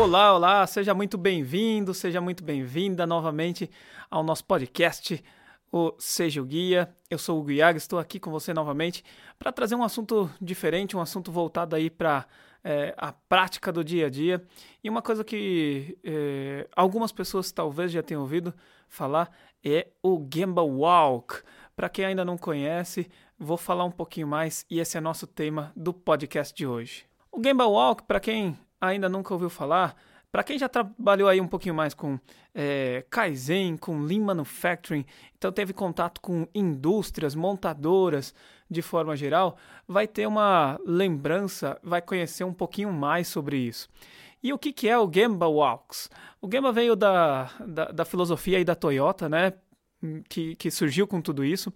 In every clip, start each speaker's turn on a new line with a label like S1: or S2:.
S1: Olá, olá, seja muito bem-vindo, seja muito bem-vinda novamente ao nosso podcast, o Seja o Guia. Eu sou o Guiaga, estou aqui com você novamente para trazer um assunto diferente, um assunto voltado aí para é, a prática do dia a dia. E uma coisa que é, algumas pessoas talvez já tenham ouvido falar é o Gamba Walk. Para quem ainda não conhece, vou falar um pouquinho mais e esse é nosso tema do podcast de hoje. O Gamba Walk, para quem ainda nunca ouviu falar, para quem já trabalhou aí um pouquinho mais com é, Kaizen, com Lean Manufacturing, então teve contato com indústrias, montadoras de forma geral, vai ter uma lembrança, vai conhecer um pouquinho mais sobre isso. E o que, que é o Gemba Walks? O Gemba veio da, da, da filosofia aí da Toyota, né? Que, que surgiu com tudo isso.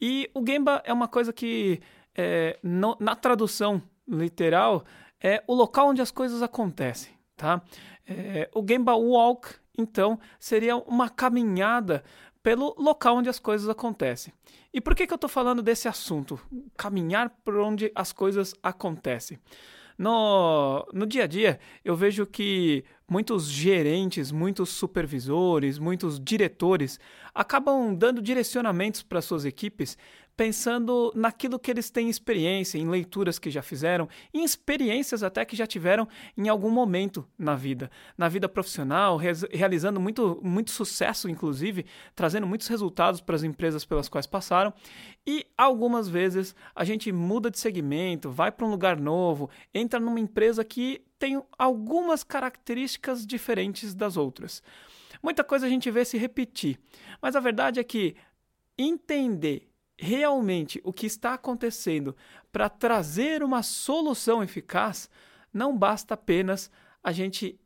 S1: E o Gemba é uma coisa que, é, no, na tradução literal, é o local onde as coisas acontecem, tá? É, o Gemba Walk, então, seria uma caminhada pelo local onde as coisas acontecem. E por que, que eu estou falando desse assunto? Caminhar por onde as coisas acontecem. No, no dia a dia, eu vejo que muitos gerentes, muitos supervisores, muitos diretores acabam dando direcionamentos para suas equipes pensando naquilo que eles têm experiência, em leituras que já fizeram, em experiências até que já tiveram em algum momento na vida, na vida profissional, realizando muito, muito sucesso, inclusive, trazendo muitos resultados para as empresas pelas quais passaram. E algumas vezes a gente muda de segmento, vai para um lugar novo, entra numa empresa que tem algumas características diferentes das outras. Muita coisa a gente vê se repetir, mas a verdade é que entender realmente o que está acontecendo para trazer uma solução eficaz, não basta apenas a gente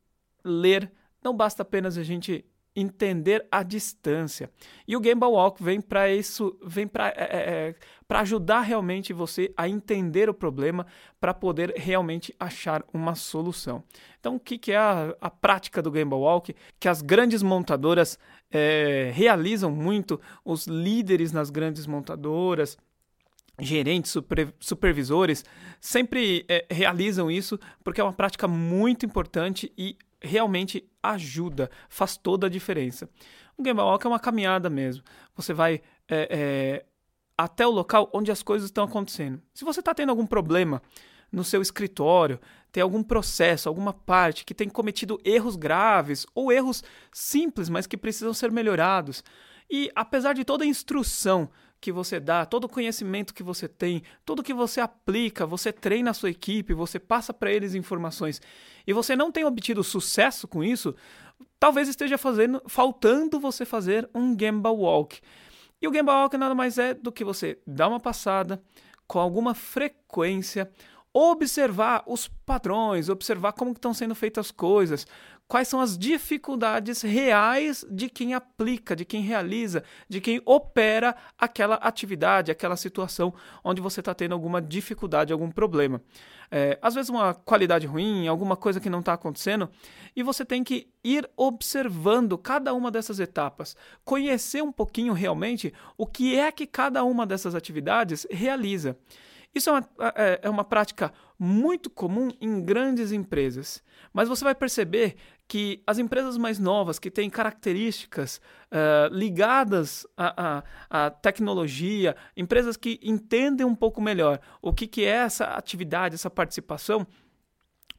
S1: ler, não basta apenas a gente entender a distância. E o Game Walk vem para isso, vem para é, é, é para ajudar realmente você a entender o problema para poder realmente achar uma solução. Então, o que, que é a, a prática do Game Walk? Que as grandes montadoras é, realizam muito, os líderes nas grandes montadoras, gerentes, super, supervisores, sempre é, realizam isso porque é uma prática muito importante e realmente ajuda, faz toda a diferença. O Game Walk é uma caminhada mesmo. Você vai é, é, até o local onde as coisas estão acontecendo. Se você está tendo algum problema no seu escritório, tem algum processo, alguma parte que tem cometido erros graves ou erros simples, mas que precisam ser melhorados. E apesar de toda a instrução que você dá, todo o conhecimento que você tem, tudo que você aplica, você treina a sua equipe, você passa para eles informações e você não tem obtido sucesso com isso, talvez esteja fazendo, faltando você fazer um Gamba Walk. E o Gamba Walk nada mais é do que você dar uma passada com alguma frequência, observar os padrões, observar como estão sendo feitas as coisas, quais são as dificuldades reais de quem aplica, de quem realiza, de quem opera aquela atividade, aquela situação onde você está tendo alguma dificuldade, algum problema. É, às vezes uma qualidade ruim, alguma coisa que não está acontecendo, e você tem que ir observando cada uma dessas etapas, conhecer um pouquinho realmente o que é que cada uma dessas atividades realiza. Isso é uma, é, é uma prática muito comum em grandes empresas, mas você vai perceber que as empresas mais novas, que têm características uh, ligadas à, à, à, tecnologia, empresas que entendem um pouco melhor o que, que é essa atividade, essa participação,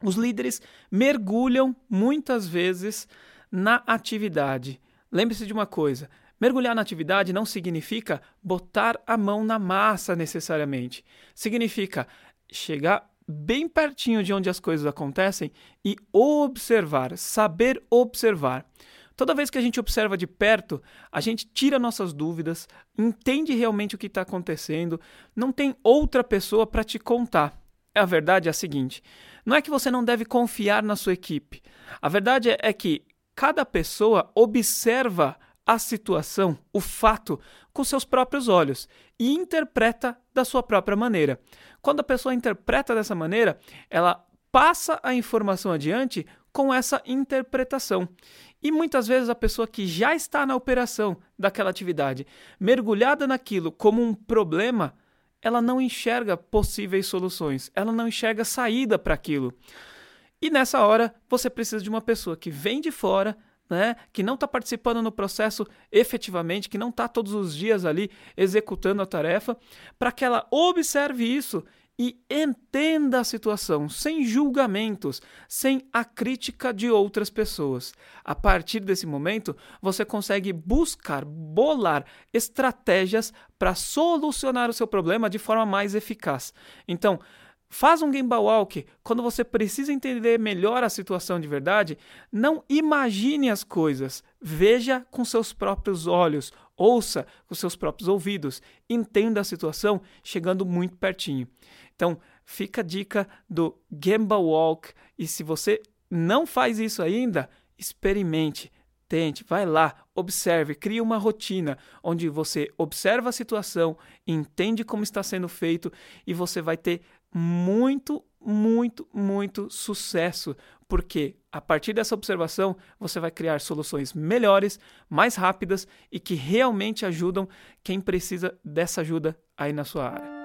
S1: os líderes mergulham muitas vezes na atividade. Lembre-se de uma coisa: Mergulhar na atividade não significa botar a mão na massa necessariamente. Significa chegar bem pertinho de onde as coisas acontecem e observar, saber observar. Toda vez que a gente observa de perto, a gente tira nossas dúvidas, entende realmente o que está acontecendo, não tem outra pessoa para te contar. A verdade é a seguinte: não é que você não deve confiar na sua equipe. A verdade é que cada pessoa observa a situação, o fato, com seus próprios olhos e interpreta da sua própria maneira. Quando a pessoa interpreta dessa maneira, ela passa a informação adiante com essa interpretação. E muitas vezes a pessoa que já está na operação daquela atividade, mergulhada naquilo como um problema, ela não enxerga possíveis soluções, ela não enxerga saída para aquilo. E nessa hora, você precisa de uma pessoa que vem de fora, né, que não está participando no processo efetivamente, que não está todos os dias ali executando a tarefa, para que ela observe isso e entenda a situação sem julgamentos, sem a crítica de outras pessoas. A partir desse momento, você consegue buscar, bolar estratégias para solucionar o seu problema de forma mais eficaz. Então, Faz um Game Walk. Quando você precisa entender melhor a situação de verdade. Não imagine as coisas, veja com seus próprios olhos, ouça com seus próprios ouvidos, entenda a situação chegando muito pertinho. Então, fica a dica do Gamba Walk. E se você não faz isso ainda, experimente, tente, vai lá, observe, crie uma rotina onde você observa a situação, entende como está sendo feito e você vai ter muito, muito, muito sucesso, porque a partir dessa observação você vai criar soluções melhores, mais rápidas e que realmente ajudam quem precisa dessa ajuda aí na sua área.